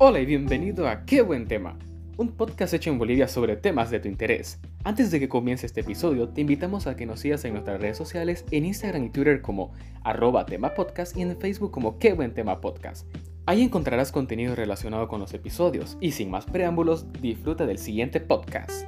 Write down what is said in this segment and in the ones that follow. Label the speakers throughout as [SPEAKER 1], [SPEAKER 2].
[SPEAKER 1] Hola y bienvenido a Qué buen tema, un podcast hecho en Bolivia sobre temas de tu interés. Antes de que comience este episodio, te invitamos a que nos sigas en nuestras redes sociales, en Instagram y Twitter como arroba tema podcast y en Facebook como Qué buen tema podcast. Ahí encontrarás contenido relacionado con los episodios y sin más preámbulos, disfruta del siguiente podcast.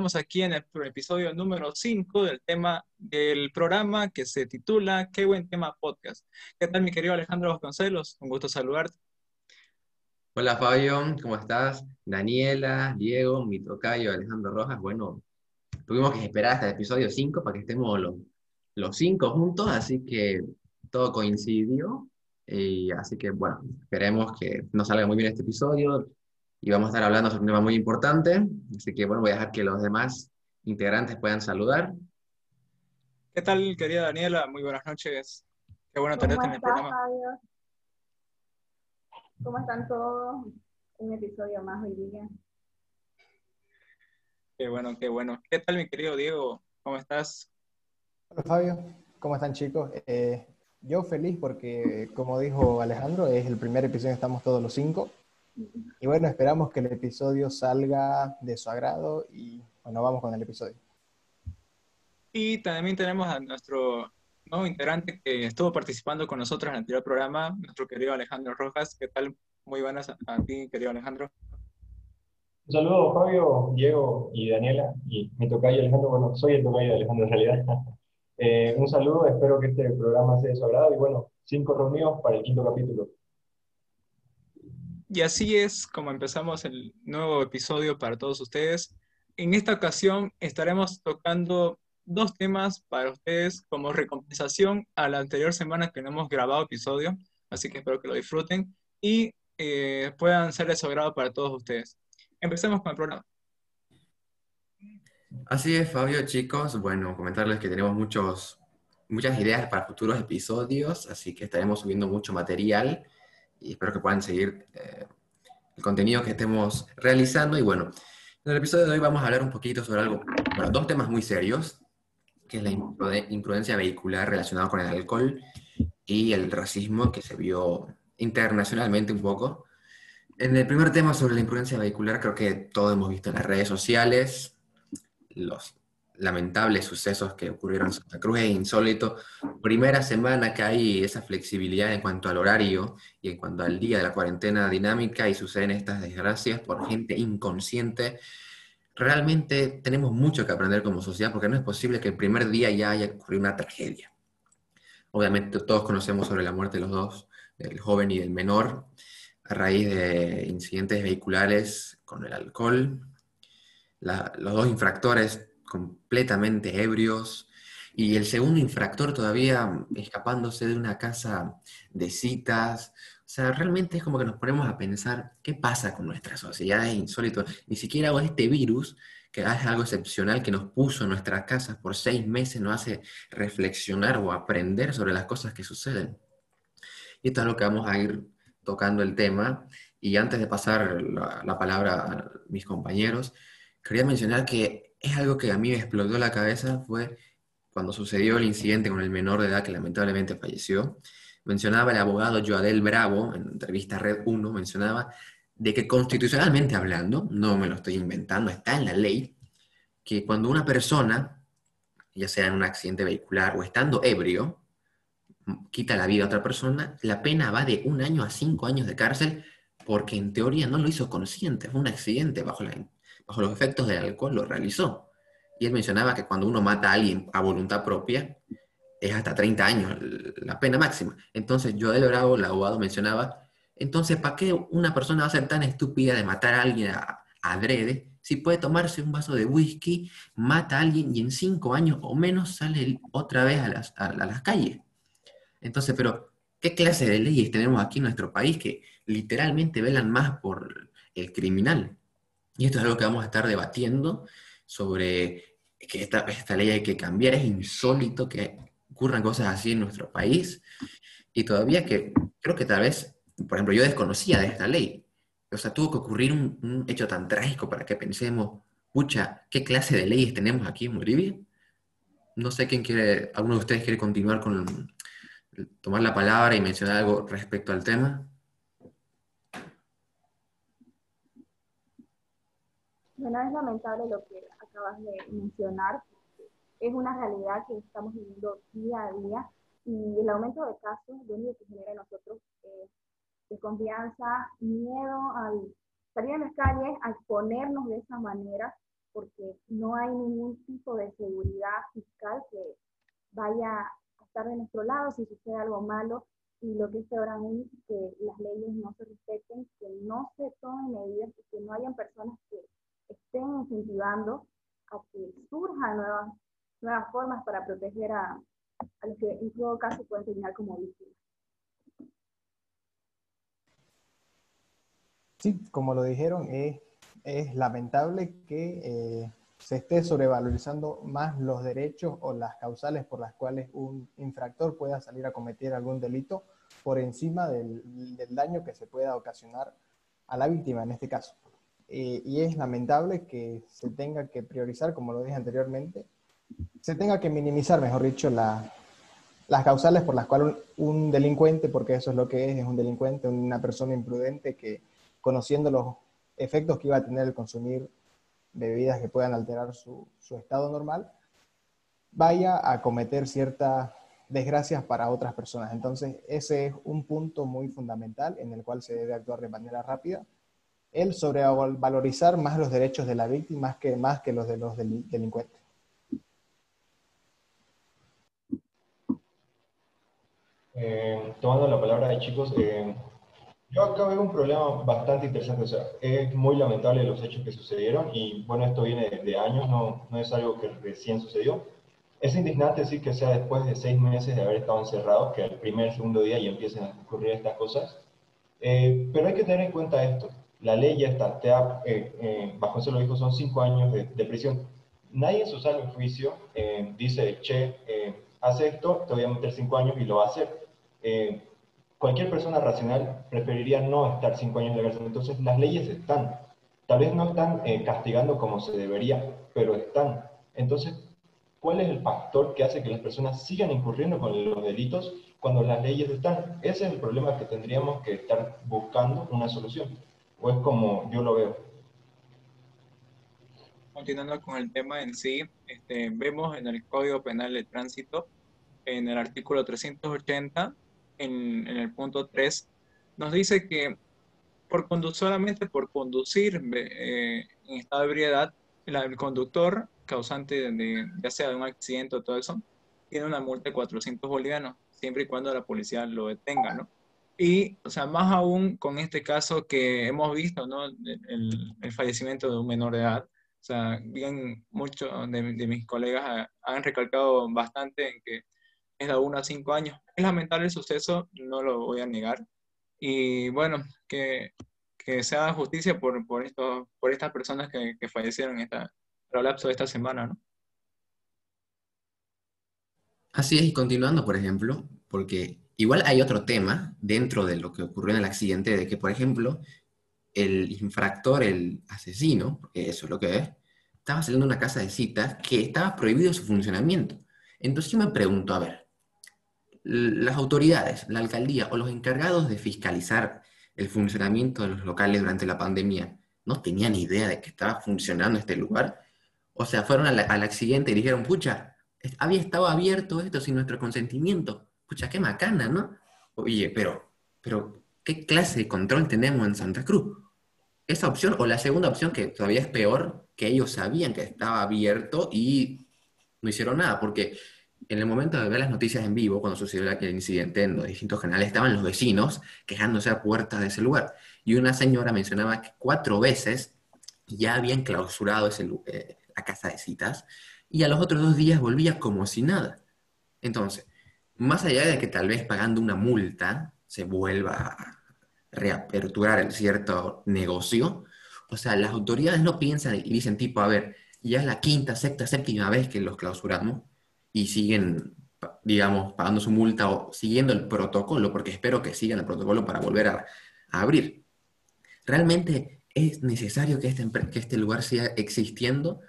[SPEAKER 2] Estamos aquí en el episodio número 5 del tema del programa que se titula Qué buen tema podcast. ¿Qué tal mi querido Alejandro Vasconcelos? Un gusto saludarte.
[SPEAKER 3] Hola Fabio, ¿cómo estás? Daniela, Diego, mi tocayo, Alejandro Rojas. Bueno, tuvimos que esperar hasta el episodio 5 para que estemos los, los cinco juntos, así que todo coincidió. Y así que bueno, esperemos que nos salga muy bien este episodio y vamos a estar hablando sobre un tema muy importante. Así que bueno, voy a dejar que los demás integrantes puedan saludar.
[SPEAKER 2] ¿Qué tal, querida Daniela? Muy buenas noches. Qué bueno tenerte en el programa.
[SPEAKER 4] Fabio? ¿Cómo están todos? Un episodio más hoy día.
[SPEAKER 2] Qué bueno, qué bueno. ¿Qué tal, mi querido Diego? ¿Cómo estás?
[SPEAKER 5] Hola Fabio, ¿cómo están chicos? Eh, yo feliz porque, como dijo Alejandro, es el primer episodio, estamos todos los cinco. Y bueno, esperamos que el episodio salga de su agrado y bueno, vamos con el episodio.
[SPEAKER 2] Y también tenemos a nuestro nuevo integrante que estuvo participando con nosotros en el anterior programa, nuestro querido Alejandro Rojas. ¿Qué tal? Muy buenas a, a ti, querido Alejandro.
[SPEAKER 6] Un saludo, Fabio, Diego y Daniela, y mi tocayo Alejandro, bueno, soy el tocayo de Alejandro en realidad. Eh, un saludo, espero que este programa sea de su agrado y bueno, cinco reunidos para el quinto capítulo.
[SPEAKER 2] Y así es como empezamos el nuevo episodio para todos ustedes. En esta ocasión estaremos tocando dos temas para ustedes como recompensación a la anterior semana que no hemos grabado episodio, así que espero que lo disfruten y eh, puedan ser de su para todos ustedes. Empecemos con el programa.
[SPEAKER 3] Así es, Fabio, chicos. Bueno, comentarles que tenemos muchos, muchas ideas para futuros episodios, así que estaremos subiendo mucho material y espero que puedan seguir eh, el contenido que estemos realizando. Y bueno, en el episodio de hoy vamos a hablar un poquito sobre algo, bueno, dos temas muy serios, que es la imprude- imprudencia vehicular relacionada con el alcohol y el racismo que se vio internacionalmente un poco. En el primer tema sobre la imprudencia vehicular, creo que todos hemos visto en las redes sociales los lamentables sucesos que ocurrieron en Santa Cruz, es insólito. Primera semana que hay esa flexibilidad en cuanto al horario y en cuanto al día de la cuarentena dinámica y suceden estas desgracias por gente inconsciente. Realmente tenemos mucho que aprender como sociedad porque no es posible que el primer día ya haya ocurrido una tragedia. Obviamente todos conocemos sobre la muerte de los dos, del joven y del menor, a raíz de incidentes vehiculares con el alcohol. Los dos infractores completamente ebrios y el segundo infractor todavía escapándose de una casa de citas. O sea, realmente es como que nos ponemos a pensar qué pasa con nuestra sociedad, es insólito. Ni siquiera este virus, que es algo excepcional que nos puso en nuestras casas por seis meses, nos hace reflexionar o aprender sobre las cosas que suceden. Y esto es lo que vamos a ir tocando el tema. Y antes de pasar la, la palabra a mis compañeros, quería mencionar que es algo que a mí me explotó la cabeza, fue cuando sucedió el incidente con el menor de edad que lamentablemente falleció. Mencionaba el abogado Joadel Bravo, en entrevista Red 1, mencionaba de que constitucionalmente hablando, no me lo estoy inventando, está en la ley, que cuando una persona, ya sea en un accidente vehicular o estando ebrio, quita la vida a otra persona, la pena va de un año a cinco años de cárcel porque en teoría no lo hizo consciente, fue un accidente bajo, la, bajo los efectos del alcohol, lo realizó. Y él mencionaba que cuando uno mata a alguien a voluntad propia, es hasta 30 años la pena máxima. Entonces, Joel Bravo, el abogado, mencionaba, entonces, ¿para qué una persona va a ser tan estúpida de matar a alguien a, a adrede si puede tomarse un vaso de whisky, mata a alguien y en cinco años o menos sale otra vez a las, a las calles? Entonces, pero, ¿qué clase de leyes tenemos aquí en nuestro país que literalmente velan más por el criminal? Y esto es algo que vamos a estar debatiendo sobre que esta, ley hay que cambiar. Es insólito que ocurran cosas así en nuestro país. Y todavía que creo que tal vez, por ejemplo, yo desconocía de esta ley. O sea, tuvo que ocurrir un, un hecho tan trágico para que pensemos, pucha, ¿qué clase de leyes tenemos aquí en Bolivia? No sé quién quiere, alguno de ustedes quiere continuar con, tomar la palabra y mencionar algo respecto al tema?
[SPEAKER 4] Bueno, es lamentable lo que acabas de mencionar. Es una realidad que estamos viviendo día a día y el aumento de casos lo único que genera en nosotros es desconfianza, miedo al salir a las calles, a exponernos de esa manera, porque no hay ningún tipo de seguridad fiscal que vaya a estar de nuestro lado si sucede algo malo y lo que es peor aún, que las leyes no se respeten, que no se tomen medidas y que no hayan personas incentivando a que surjan nuevas, formas para proteger a, a los que en todo caso pueden terminar como víctimas.
[SPEAKER 5] Sí, como lo dijeron, es, es lamentable que eh, se esté sobrevalorizando más los derechos o las causales por las cuales un infractor pueda salir a cometer algún delito por encima del, del daño que se pueda ocasionar a la víctima en este caso. Eh, y es lamentable que se tenga que priorizar, como lo dije anteriormente, se tenga que minimizar, mejor dicho, la, las causales por las cuales un, delincuente, porque eso es lo que es, es un delincuente, una persona imprudente que conociendo los efectos que iba a tener el consumir bebidas que puedan alterar su estado normal, vaya a cometer ciertas desgracias para otras personas. Entonces, ese es un punto muy fundamental en el cual se debe actuar de manera rápida. El sobrevalorizar más los derechos de la víctima que, más que los de los del, delincuentes.
[SPEAKER 6] Eh, tomando la palabra de chicos, eh, yo acá veo un problema bastante interesante, o sea, es muy lamentable los hechos que sucedieron y bueno, esto viene de, años, no, no es algo que recién sucedió. Es indignante decir que sea después de seis meses de haber estado encerrado, que el primer, segundo día ya empiecen a ocurrir estas cosas. Eh, pero hay que tener en cuenta esto, la ley ya está, te ha, eh, eh, bajo eso lo dijo, son cinco años de, de prisión. Nadie en su salvo juicio eh, dice, che, haz esto, te voy a meter cinco años y lo va a hacer cualquier persona racional preferiría no estar cinco años de cárcel. Entonces, las leyes están. Tal vez no están eh, castigando como se debería, pero están. Entonces, ¿cuál es el factor que hace que las personas sigan incurriendo con los delitos cuando las leyes están? Ese es el problema que tendríamos que estar buscando una solución. O es como yo lo veo.
[SPEAKER 2] Continuando con el tema en sí, este, vemos en el Código Penal de Tránsito, en el artículo 380, en, en el punto 3, nos dice que por solamente por conducir eh, en estado de ebriedad, el conductor causante de, ya sea de un accidente o todo eso, tiene una multa de 400 bolivianos, siempre y cuando la policía lo detenga, ¿no? Y, o sea, más aún con este caso que hemos visto, ¿no? El, el fallecimiento de un menor de edad. O sea, bien muchos de, de, mis colegas han recalcado bastante en que es de 1 a 5 años. Es lamentable el suceso, no lo voy a negar. Y bueno, que, que se haga justicia por, por, esto, por estas personas que, que fallecieron esta, el lapso de esta semana, ¿no?
[SPEAKER 3] Así es, y continuando, por ejemplo, porque igual hay otro tema dentro de lo que ocurrió en el accidente, de que, por ejemplo, el infractor, el asesino, eso es lo que es, estaba saliendo de una casa de citas que estaba prohibido su funcionamiento. Entonces yo me pregunto, a ver, las autoridades, la alcaldía o los encargados de fiscalizar el funcionamiento de los locales durante la pandemia no tenían idea de que estaba funcionando este lugar. O sea, fueron al accidente y dijeron, pucha, había estado abierto esto sin nuestro consentimiento. Pucha, qué macana, ¿no? Oye, pero, pero, ¿qué clase de control tenemos en Santa Cruz? Esa opción, o la segunda opción, que todavía es peor, que ellos sabían que estaba abierto y no hicieron nada, porque en el momento de ver las noticias en vivo, cuando sucedió el incidente en los distintos canales, estaban los vecinos quejándose a puertas de ese lugar. Y una señora mencionaba que cuatro veces ya habían clausurado eh, la casa de citas y a los otros dos días volvía como si nada. Entonces, más allá de que tal vez pagando una multa se vuelva a reaperturar el cierto negocio, o sea, las autoridades no piensan y dicen tipo, a ver, ya es la quinta, sexta, séptima vez que los clausuramos, y siguen, digamos, pagando su multa o siguiendo el protocolo, porque espero que sigan el protocolo para volver a, abrir. ¿Realmente es necesario que este, que este lugar siga existiendo?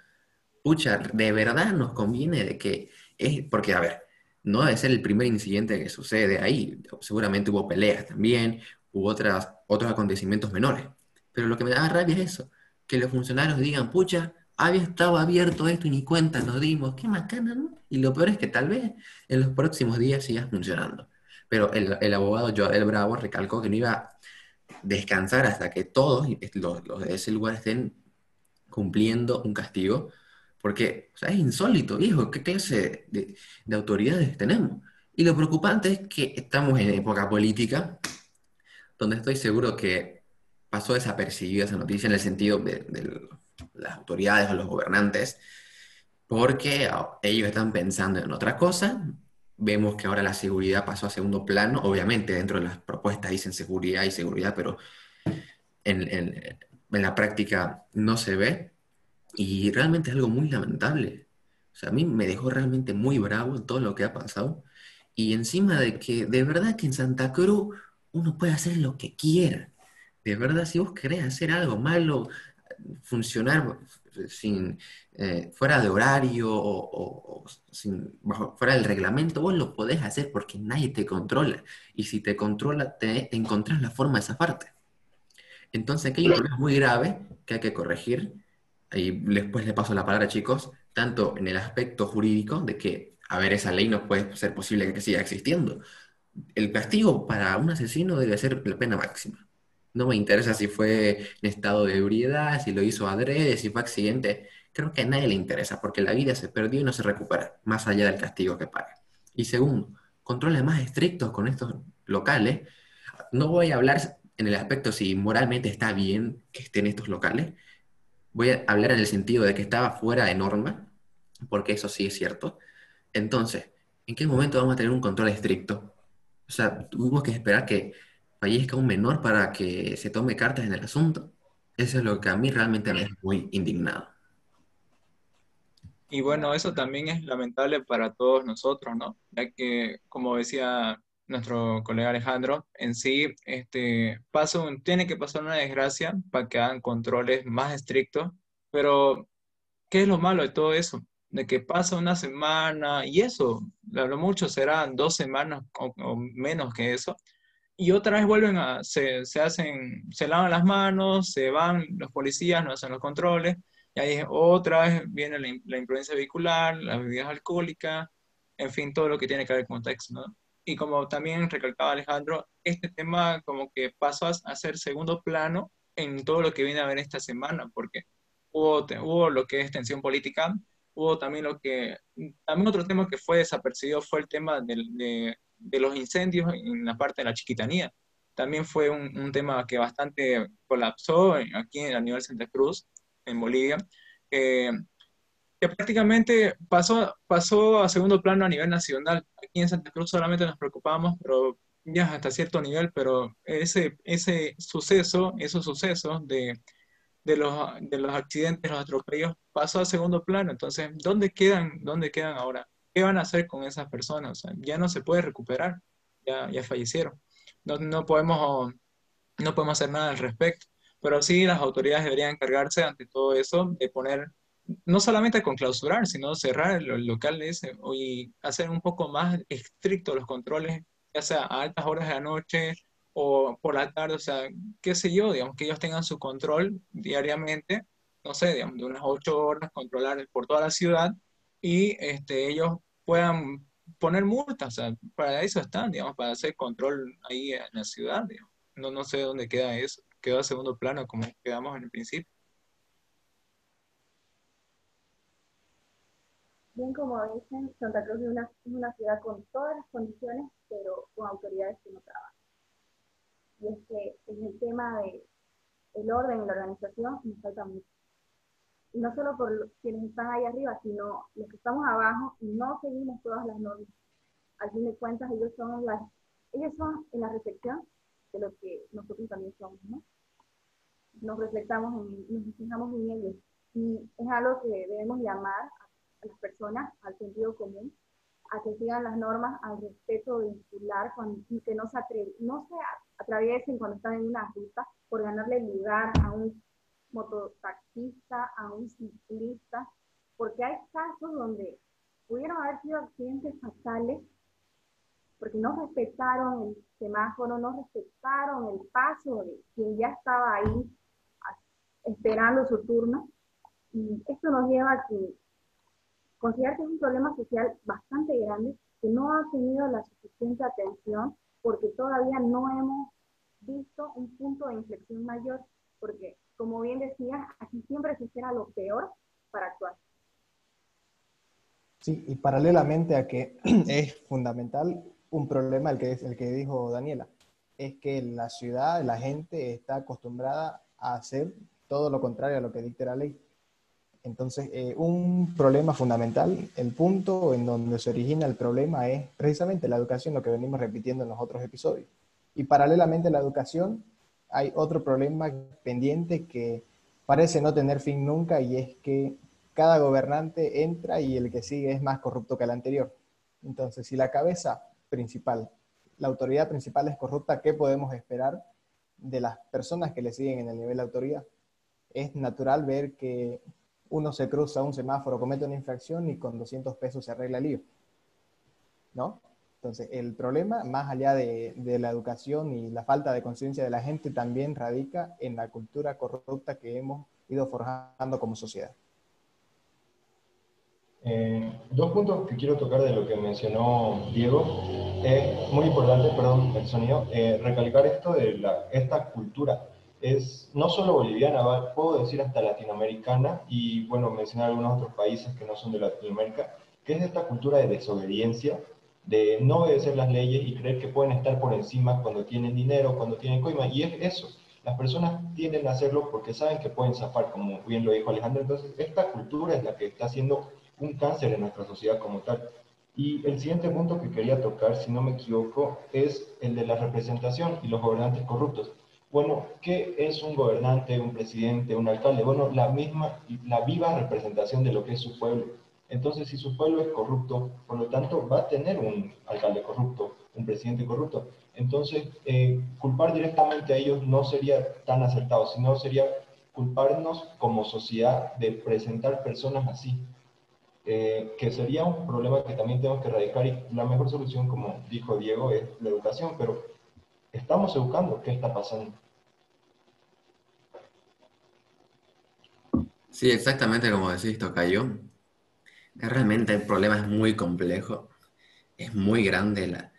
[SPEAKER 3] Pucha, de verdad nos conviene de que es, porque a ver, no debe ser el primer incidente que sucede ahí. Seguramente hubo peleas también, hubo otras, otros acontecimientos menores. Pero lo que me da rabia es eso, que los funcionarios digan, pucha, había estado abierto esto y ni cuenta nos dimos, qué macana, ¿no? Y lo peor es que tal vez en los próximos días siga funcionando. Pero el, el abogado Joel Bravo recalcó que no iba a descansar hasta que todos los, los de ese lugar estén cumpliendo un castigo, porque o sea, es insólito, hijo, ¿qué clase de, de autoridades tenemos? Y lo preocupante es que estamos en época política, donde estoy seguro que pasó desapercibida esa noticia en el sentido de, de las autoridades o los gobernantes, porque ellos están pensando en otra cosa. Vemos que ahora la seguridad pasó a segundo plano, obviamente dentro de las propuestas dicen seguridad y seguridad, pero en, en, en la práctica no se ve y realmente es algo muy lamentable. O sea, a mí me dejó realmente muy bravo todo lo que ha pasado y encima de que de verdad que en Santa Cruz uno puede hacer lo que quiera. De verdad, si vos querés hacer algo malo, funcionar sin, eh, fuera de horario o, o sin, bajo, fuera del reglamento, vos lo podés hacer porque nadie te controla. Y si te controla, te, te encontrás la forma de esa parte. Entonces aquí hay un problema muy grave que hay que corregir. Y después le paso la palabra, chicos, tanto en el aspecto jurídico de que, a ver, esa ley no puede ser posible que siga existiendo. El castigo para un asesino debe ser la pena máxima. No me interesa si fue en estado de ebriedad, si lo hizo adrede, si fue accidente. Creo que a nadie le interesa porque la vida se perdió y no se recupera, más allá del castigo que paga. Y segundo, controles más estrictos con estos locales. No voy a hablar en el aspecto si moralmente está bien que estén estos locales. Voy a hablar en el sentido de que estaba fuera de norma, porque eso sí es cierto. Entonces, ¿en qué momento vamos a tener un control estricto? O sea, tuvimos que esperar que fallezca un menor para que se tome cartas en el asunto. Eso es lo que a mí realmente me es muy indignado.
[SPEAKER 2] Y bueno, eso también es lamentable para todos nosotros, ¿no? Ya que, como decía nuestro colega Alejandro, en sí, este, paso, tiene que pasar una desgracia para que hagan controles más estrictos, pero ¿qué es lo malo de todo eso? De que pasa una semana y eso, lo mucho serán dos semanas o, o menos que eso, y otra vez vuelven a, se, se, hacen, se lavan las manos, se van los policías, no hacen los controles, y ahí otra vez viene la, la imprudencia vehicular, las bebidas alcohólicas, en fin, todo lo que tiene que ver con contexto, ¿no? Y como también recalcaba Alejandro, este tema como que pasó a ser segundo plano en todo lo que viene a ver esta semana, porque hubo, hubo lo que es tensión política, hubo también lo que, también otro tema que fue desapercibido fue el tema de, de de los incendios en la parte de la chiquitanía. También fue un, un tema que bastante colapsó aquí a nivel Santa Cruz, en Bolivia, eh, que prácticamente pasó, pasó a segundo plano a nivel nacional. Aquí en Santa Cruz solamente nos preocupamos, pero ya hasta cierto nivel, pero ese, ese suceso, esos sucesos de, de, los, de los accidentes, los atropellos, pasó a segundo plano. Entonces, ¿dónde quedan, dónde quedan ahora? ¿qué van a hacer con esas personas? Ya no se puede recuperar, ya, ya fallecieron. No, no, podemos, no podemos hacer nada al respecto, pero sí las autoridades deberían encargarse ante todo eso de poner, no solamente con clausurar, sino cerrar el, local ese y hacer un poco más estrictos los controles, ya sea a altas horas de la noche o por la tarde, o sea, qué sé yo, digamos, que ellos tengan su control diariamente, no sé, digamos, de unas ocho horas, controlar por toda la ciudad y este, ellos puedan poner multas, o sea, para eso están, digamos, para hacer control ahí en la ciudad, digamos. No, no sé dónde queda eso, quedó a segundo plano como quedamos en el principio.
[SPEAKER 4] Bien, como dicen, Santa Cruz es una, es una ciudad con todas las condiciones, pero con autoridades que no trabajan. Y es que en el tema de el orden y la organización nos falta mucho y no solo por quienes están ahí arriba, sino los que estamos abajo y no seguimos todas las normas. Al fin de cuentas, ellos son, las, ellos son en la reflexión de lo que nosotros también somos, ¿no? Nos reflectamos, en, nos fijamos en ellos. Y es algo que debemos llamar a las personas al sentido común, a que sigan las normas, al respeto vehicular y que no se, no se atraviesen cuando están en una ruta por ganarle lugar a un mototaxista, a un ciclista, porque hay casos donde pudieron haber sido accidentes fatales porque no respetaron el semáforo, no respetaron el paso de quien ya estaba ahí esperando su turno. Y esto nos lleva a que considerar que es un problema social bastante grande que no ha tenido la suficiente atención porque todavía no hemos visto un punto de inflexión mayor, porque como bien decía, aquí siempre se espera lo peor para actuar.
[SPEAKER 5] Sí, y paralelamente a que es fundamental un problema, el que, el que dijo Daniela, es que la ciudad, la gente está acostumbrada a hacer todo lo contrario a lo que dicta la ley. Entonces, eh, un problema fundamental, el punto en donde se origina el problema es precisamente la educación, lo que venimos repitiendo en los otros episodios. Y paralelamente a la educación, hay otro problema pendiente que parece no tener fin nunca y es que cada gobernante entra y el que sigue es más corrupto que el anterior. Entonces, si la cabeza principal, la autoridad principal es corrupta, ¿qué podemos esperar de las personas que le siguen en el nivel de autoridad? Es natural ver que uno se cruza un semáforo, comete una infracción y con 200 pesos se arregla el lío. ¿No? Entonces, el problema, más allá de, la educación y la falta de conciencia de la gente, también radica en la cultura corrupta que hemos ido forjando como sociedad.
[SPEAKER 6] Eh, dos puntos que quiero tocar de lo que mencionó Diego. Es muy importante, perdón, el sonido, eh, recalcar esto de la, esta cultura. Es no solo boliviana, puedo decir hasta latinoamericana, y bueno, mencionar algunos otros países que no son de Latinoamérica, que es esta cultura de desobediencia, de no obedecer las leyes y creer que pueden estar por encima cuando tienen dinero, cuando tienen coima, y es eso. Las personas tienden a hacerlo porque saben que pueden zafar, como bien lo dijo Alejandro. Entonces, esta cultura es la que está haciendo un cáncer en nuestra sociedad como tal. Y el siguiente punto que quería tocar, si no me equivoco, es el de la representación y los gobernantes corruptos. Bueno, ¿qué es un gobernante, un presidente, un alcalde? Bueno, la misma, la viva representación de lo que es su pueblo. Entonces, si su pueblo es corrupto, por lo tanto, va a tener un alcalde corrupto, un presidente corrupto. Entonces, eh, culpar directamente a ellos no sería tan acertado, sino sería culparnos como sociedad de presentar personas así. Eh, que sería un problema que también tenemos que erradicar y la mejor solución, como dijo Diego, es la educación, pero estamos educando, ¿qué está pasando?
[SPEAKER 3] Sí, exactamente como decís, Tocayo. Realmente el problema es muy complejo, es muy grande la,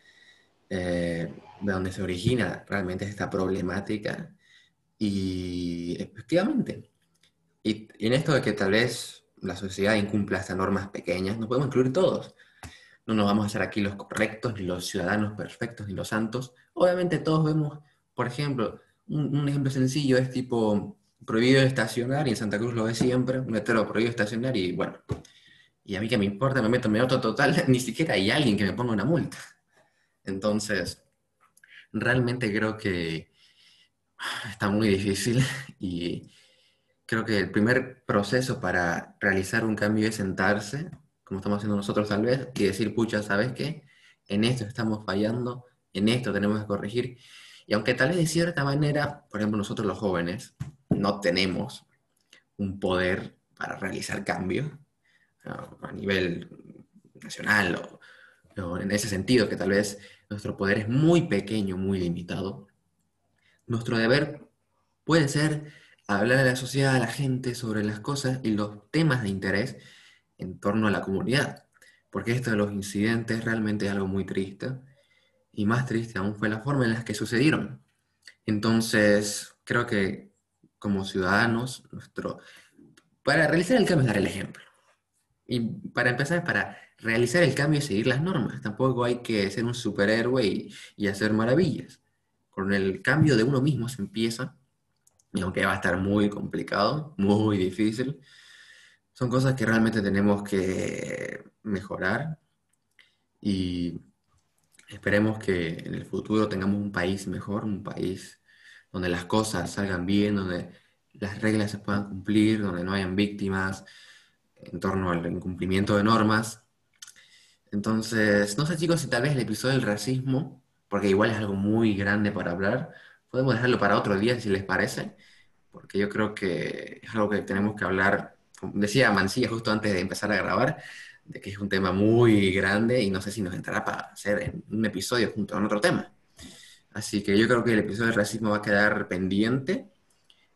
[SPEAKER 3] eh, de donde se origina realmente esta problemática y efectivamente, y en esto de que tal vez la sociedad incumpla estas normas pequeñas, no podemos incluir todos. No nos vamos a hacer aquí los correctos, ni los ciudadanos perfectos, ni los santos. Obviamente todos vemos, por ejemplo, un, ejemplo sencillo es tipo prohibido estacionar, y en Santa Cruz lo ve siempre, un letrero prohibido estacionar, y bueno, y a mí que me importa, me meto en mi auto total, ni siquiera hay alguien que me ponga una multa. Entonces, realmente creo que está muy difícil y creo que el primer proceso para realizar un cambio es sentarse, como estamos haciendo nosotros tal vez, y decir, pucha, ¿sabes qué? En esto estamos fallando, en esto tenemos que corregir. Y aunque tal vez de cierta manera, por ejemplo, nosotros los jóvenes no tenemos un poder para realizar cambios a nivel nacional o, o en ese sentido, que tal vez nuestro poder es muy pequeño, muy limitado, nuestro deber puede ser hablar a la sociedad, a la gente sobre las cosas y los temas de interés en torno a la comunidad. Porque esto de los incidentes realmente es algo muy triste. Y más triste aún fue la forma en la que sucedieron. Entonces, creo que como ciudadanos, nuestro, para realizar el cambio es dar el ejemplo. Y para empezar, para realizar el cambio es seguir las normas. Tampoco hay que ser un superhéroe y, y hacer maravillas. Con el cambio de uno mismo se empieza y aunque va a estar muy complicado, muy difícil, son cosas que realmente tenemos que mejorar y esperemos que en el futuro tengamos un país mejor, un país donde las cosas salgan bien, donde las reglas se puedan cumplir, donde no hayan víctimas en torno al incumplimiento de normas. Entonces, no sé chicos si tal vez el episodio del racismo, porque igual es algo muy grande para hablar, podemos dejarlo para otro día si les parece porque yo creo que es algo que tenemos que hablar, decía Mancilla justo antes de empezar a grabar, de que es un tema muy grande y no sé si nos entrará para hacer un episodio junto con otro tema. Así que yo creo que el episodio del racismo va a quedar pendiente,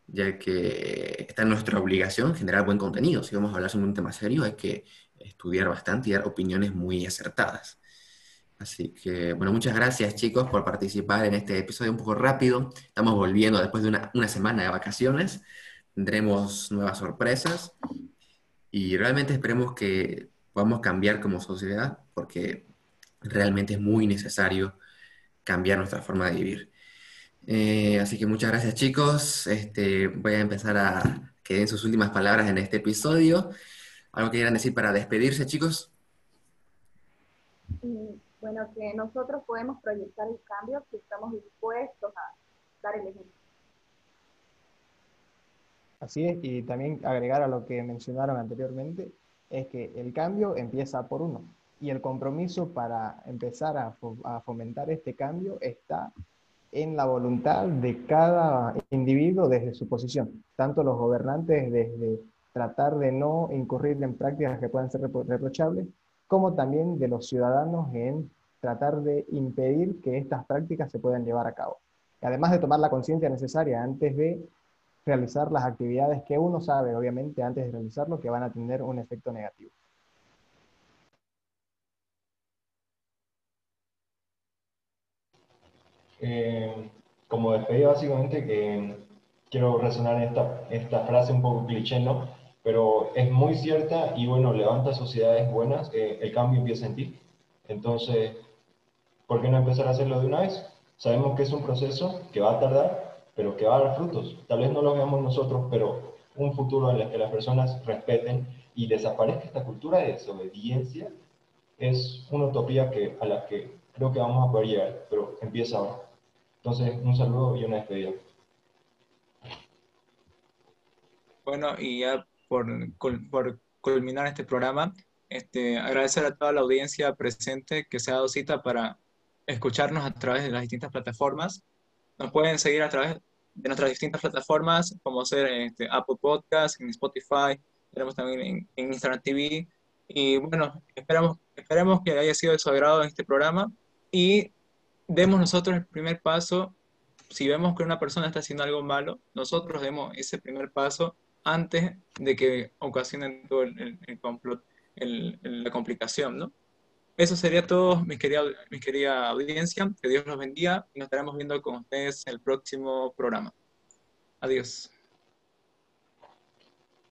[SPEAKER 3] ya que está en nuestra obligación generar buen contenido. Si vamos a hablar sobre un tema serio, hay que estudiar bastante y dar opiniones muy acertadas. Así que, bueno, muchas gracias chicos por participar en este episodio un poco rápido. Estamos volviendo después de una semana de vacaciones. Tendremos nuevas sorpresas y realmente esperemos que podamos cambiar como sociedad porque realmente es muy necesario cambiar nuestra forma de vivir. Eh, así que muchas gracias chicos. Este, voy a empezar a que den sus últimas palabras en este episodio. ¿Algo que quieran decir para despedirse chicos?
[SPEAKER 4] Bueno, que nosotros podemos proyectar el cambio si estamos dispuestos a dar el ejemplo.
[SPEAKER 5] Así es, y también agregar a lo que mencionaron anteriormente, es que el cambio empieza por uno y el compromiso para empezar a, fomentar este cambio está en la voluntad de cada individuo desde su posición, tanto los gobernantes desde tratar de no incurrir en prácticas que puedan ser reprochables, como también de los ciudadanos en tratar de impedir que estas prácticas se puedan llevar a cabo. Además de tomar la conciencia necesaria antes de realizar las actividades que uno sabe, obviamente, antes de realizarlo, que van a tener un efecto negativo.
[SPEAKER 6] Eh, como despedida, básicamente, que quiero resonar esta, esta frase un poco cliché, ¿no? Pero es muy cierta y, bueno, levanta sociedades buenas, eh, el cambio empieza en ti. Entonces, ¿por qué no empezar a hacerlo de una vez? Sabemos que es un proceso que va a tardar, pero que va a dar frutos. Tal vez no lo veamos nosotros, pero un futuro en el que las personas respeten y desaparezca esta cultura de desobediencia es una utopía que, a la que creo que vamos a poder llegar, pero empieza ahora. Entonces, un saludo y una despedida.
[SPEAKER 2] Bueno, y ya por, por culminar este programa, este, agradecer a toda la audiencia presente que se ha dado cita para escucharnos a través de las distintas plataformas. Nos pueden seguir a través de nuestras distintas plataformas, como ser este, Apple Podcast, en Spotify, tenemos también en, Instagram TV. Y bueno, esperamos, esperemos que haya sido de su agrado este programa y demos nosotros el primer paso. Si vemos que una persona está haciendo algo malo, nosotros demos ese primer paso antes de que ocasionen todo el, el, complot, la complicación, ¿no? Eso sería todo, mi querida, querida audiencia. Que Dios los bendiga y nos estaremos viendo con ustedes en el próximo programa. Adiós.